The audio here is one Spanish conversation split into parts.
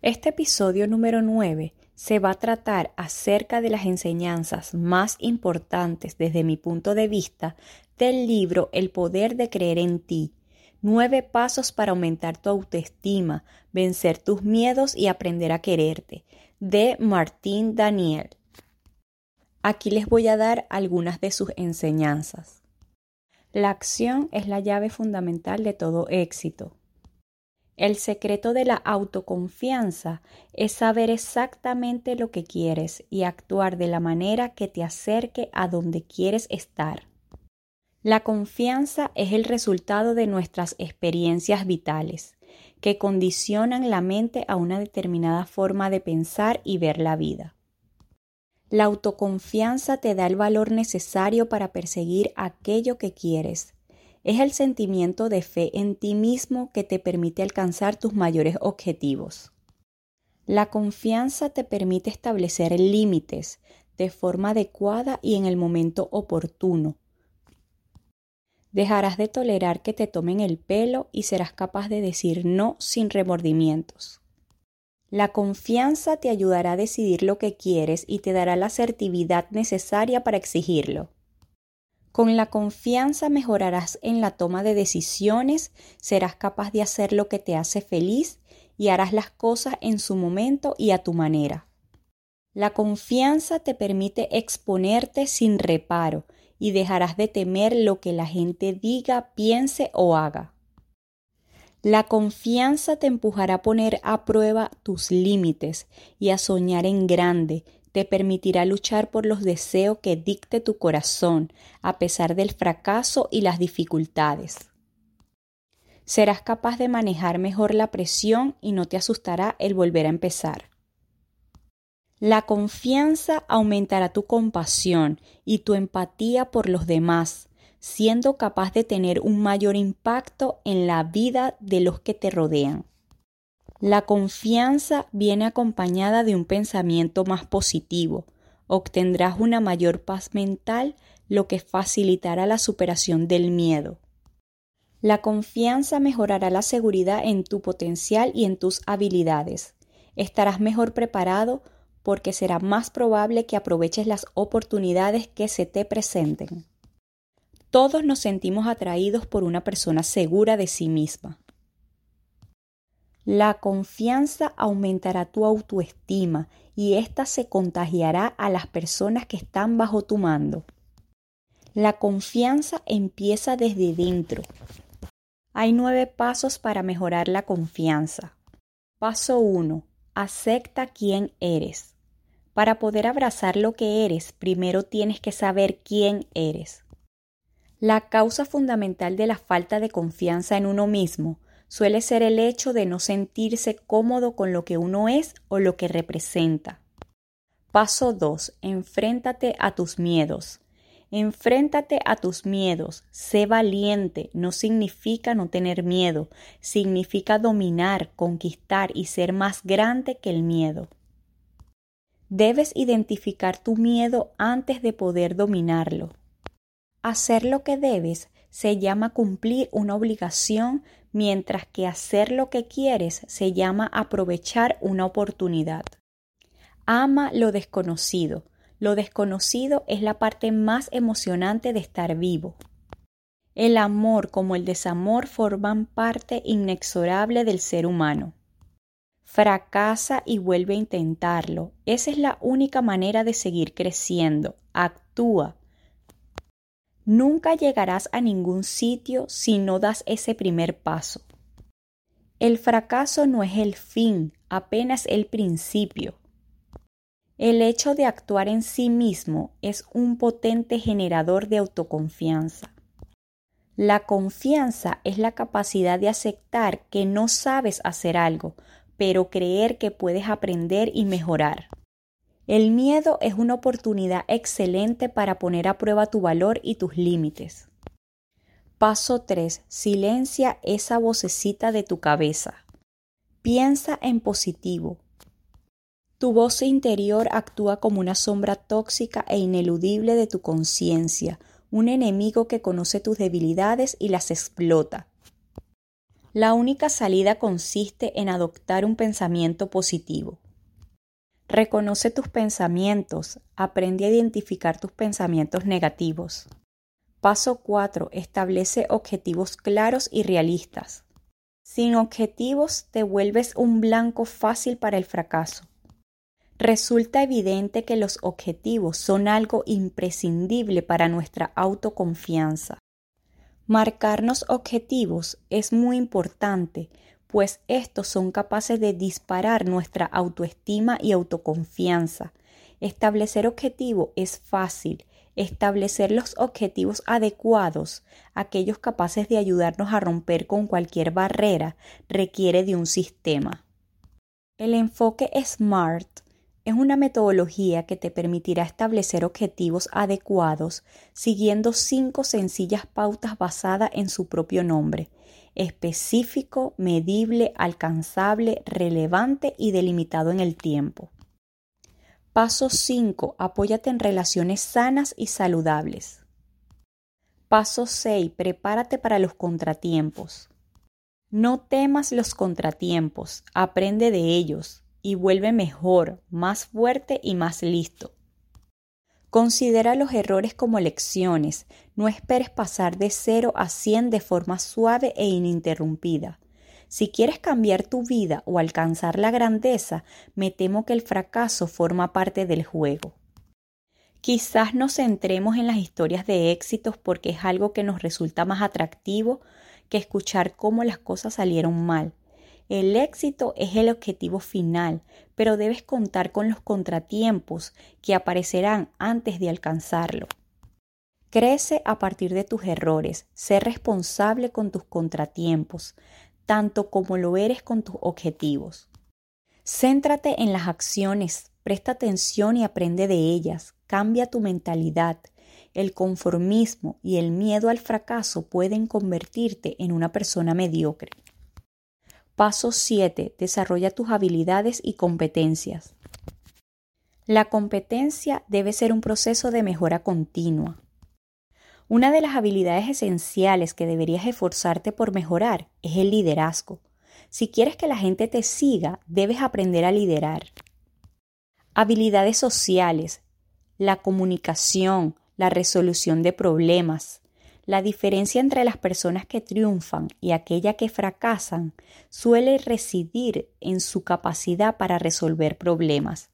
Este episodio número 9 se va a tratar acerca de las enseñanzas más importantes desde mi punto de vista del libro El poder de creer en ti. Nueve pasos para aumentar tu autoestima, vencer tus miedos y aprender a quererte, de Martín Daniel. Aquí les voy a dar algunas de sus enseñanzas. La acción es la llave fundamental de todo éxito. El secreto de la autoconfianza es saber exactamente lo que quieres y actuar de la manera que te acerque a donde quieres estar. La confianza es el resultado de nuestras experiencias vitales, que condicionan la mente a una determinada forma de pensar y ver la vida. La autoconfianza te da el valor necesario para perseguir aquello que quieres es el sentimiento de fe en ti mismo que te permite alcanzar tus mayores objetivos. La confianza te permite establecer límites de forma adecuada y en el momento oportuno. Dejarás de tolerar que te tomen el pelo y serás capaz de decir no sin remordimientos. La confianza te ayudará a decidir lo que quieres y te dará la asertividad necesaria para exigirlo. Con la confianza mejorarás en la toma de decisiones, serás capaz de hacer lo que te hace feliz y harás las cosas en su momento y a tu manera. La confianza te permite exponerte sin reparo y dejarás de temer lo que la gente diga, piense o haga. La confianza te empujará a poner a prueba tus límites y a soñar en grande, te permitirá luchar por los deseos que dicte tu corazón, a pesar del fracaso y las dificultades. Serás capaz de manejar mejor la presión y no te asustará el volver a empezar. La confianza aumentará tu compasión y tu empatía por los demás, siendo capaz de tener un mayor impacto en la vida de los que te rodean. La confianza viene acompañada de un pensamiento más positivo. Obtendrás una mayor paz mental, lo que facilitará la superación del miedo. La confianza mejorará la seguridad en tu potencial y en tus habilidades. Estarás mejor preparado porque será más probable que aproveches las oportunidades que se te presenten. Todos nos sentimos atraídos por una persona segura de sí misma. La confianza aumentará tu autoestima y ésta se contagiará a las personas que están bajo tu mando. La confianza empieza desde dentro. Hay nueve pasos para mejorar la confianza. Paso 1. Acepta quién eres. Para poder abrazar lo que eres, primero tienes que saber quién eres. La causa fundamental de la falta de confianza en uno mismo suele ser el hecho de no sentirse cómodo con lo que uno es o lo que representa. Paso 2. Enfréntate a tus miedos. Enfréntate a tus miedos. Sé valiente. No significa no tener miedo. Significa dominar, conquistar y ser más grande que el miedo. Debes identificar tu miedo antes de poder dominarlo. Hacer lo que debes se llama cumplir una obligación mientras que hacer lo que quieres se llama aprovechar una oportunidad. Ama lo desconocido. Lo desconocido es la parte más emocionante de estar vivo. El amor como el desamor forman parte inexorable del ser humano. Fracasa y vuelve a intentarlo. Esa es la única manera de seguir creciendo. Actúa, Nunca llegarás a ningún sitio si no das ese primer paso. El fracaso no es el fin, apenas el principio. El hecho de actuar en sí mismo es un potente generador de autoconfianza. La confianza es la capacidad de aceptar que no sabes hacer algo, pero creer que puedes aprender y mejorar. El miedo es una oportunidad excelente para poner a prueba tu valor y tus límites. Paso 3. Silencia esa vocecita de tu cabeza. Piensa en positivo. Tu voz interior actúa como una sombra tóxica e ineludible de tu conciencia, un enemigo que conoce tus debilidades y las explota. La única salida consiste en adoptar un pensamiento positivo. Reconoce tus pensamientos, aprende a identificar tus pensamientos negativos. Paso 4. Establece objetivos claros y realistas. Sin objetivos te vuelves un blanco fácil para el fracaso. Resulta evidente que los objetivos son algo imprescindible para nuestra autoconfianza. Marcarnos objetivos es muy importante pues estos son capaces de disparar nuestra autoestima y autoconfianza. Establecer objetivo es fácil. Establecer los objetivos adecuados, aquellos capaces de ayudarnos a romper con cualquier barrera, requiere de un sistema. El enfoque SMART es una metodología que te permitirá establecer objetivos adecuados siguiendo cinco sencillas pautas basadas en su propio nombre específico, medible, alcanzable, relevante y delimitado en el tiempo. Paso 5. Apóyate en relaciones sanas y saludables. Paso 6. Prepárate para los contratiempos. No temas los contratiempos, aprende de ellos y vuelve mejor, más fuerte y más listo. Considera los errores como lecciones, no esperes pasar de 0 a 100 de forma suave e ininterrumpida. Si quieres cambiar tu vida o alcanzar la grandeza, me temo que el fracaso forma parte del juego. Quizás nos centremos en las historias de éxitos porque es algo que nos resulta más atractivo que escuchar cómo las cosas salieron mal. El éxito es el objetivo final, pero debes contar con los contratiempos que aparecerán antes de alcanzarlo. Crece a partir de tus errores, sé responsable con tus contratiempos, tanto como lo eres con tus objetivos. Céntrate en las acciones, presta atención y aprende de ellas, cambia tu mentalidad. El conformismo y el miedo al fracaso pueden convertirte en una persona mediocre. Paso 7. Desarrolla tus habilidades y competencias. La competencia debe ser un proceso de mejora continua. Una de las habilidades esenciales que deberías esforzarte por mejorar es el liderazgo. Si quieres que la gente te siga, debes aprender a liderar. Habilidades sociales, la comunicación, la resolución de problemas, la diferencia entre las personas que triunfan y aquellas que fracasan suele residir en su capacidad para resolver problemas.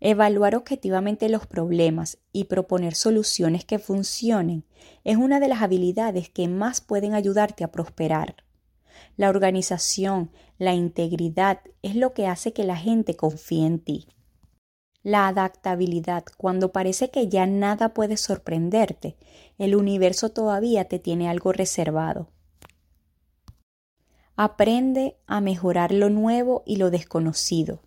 Evaluar objetivamente los problemas y proponer soluciones que funcionen es una de las habilidades que más pueden ayudarte a prosperar. La organización, la integridad es lo que hace que la gente confíe en ti. La adaptabilidad, cuando parece que ya nada puede sorprenderte, el universo todavía te tiene algo reservado. Aprende a mejorar lo nuevo y lo desconocido.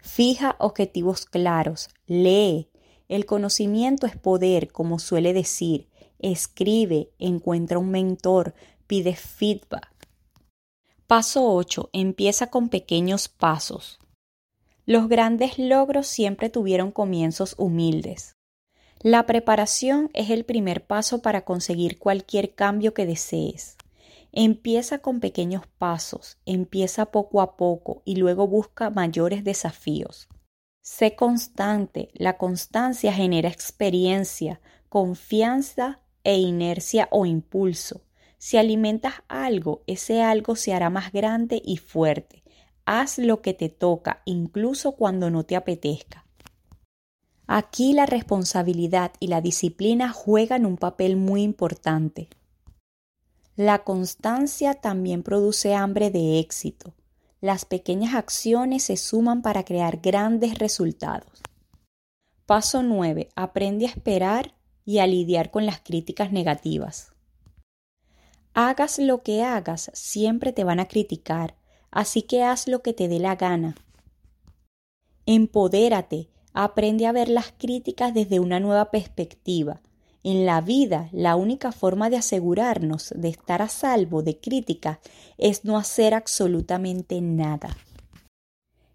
Fija objetivos claros, lee. El conocimiento es poder, como suele decir. Escribe, encuentra un mentor, pide feedback. Paso 8. Empieza con pequeños pasos. Los grandes logros siempre tuvieron comienzos humildes. La preparación es el primer paso para conseguir cualquier cambio que desees. Empieza con pequeños pasos, empieza poco a poco y luego busca mayores desafíos. Sé constante, la constancia genera experiencia, confianza e inercia o impulso. Si alimentas algo, ese algo se hará más grande y fuerte. Haz lo que te toca, incluso cuando no te apetezca. Aquí la responsabilidad y la disciplina juegan un papel muy importante. La constancia también produce hambre de éxito. Las pequeñas acciones se suman para crear grandes resultados. Paso 9. Aprende a esperar y a lidiar con las críticas negativas. Hagas lo que hagas, siempre te van a criticar, así que haz lo que te dé la gana. Empodérate, aprende a ver las críticas desde una nueva perspectiva. En la vida, la única forma de asegurarnos de estar a salvo de críticas es no hacer absolutamente nada.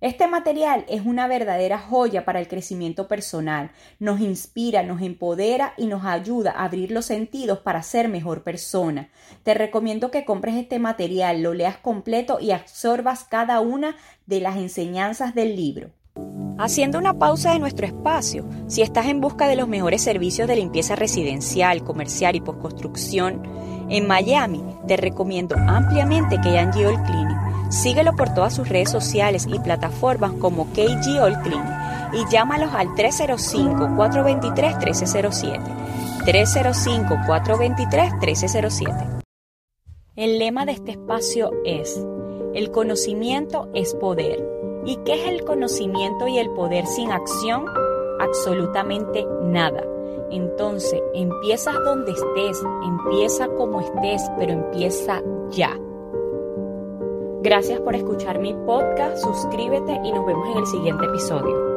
Este material es una verdadera joya para el crecimiento personal. Nos inspira, nos empodera y nos ayuda a abrir los sentidos para ser mejor persona. Te recomiendo que compres este material, lo leas completo y absorbas cada una de las enseñanzas del libro. Haciendo una pausa de nuestro espacio, si estás en busca de los mejores servicios de limpieza residencial, comercial y postconstrucción, en Miami te recomiendo ampliamente que hayan All Cleaning Síguelo por todas sus redes sociales y plataformas como KG All Clean y llámalos al 305-423-1307. 305-423-1307. El lema de este espacio es, el conocimiento es poder. ¿Y qué es el conocimiento y el poder sin acción? Absolutamente nada. Entonces, empiezas donde estés, empieza como estés, pero empieza ya. Gracias por escuchar mi podcast, suscríbete y nos vemos en el siguiente episodio.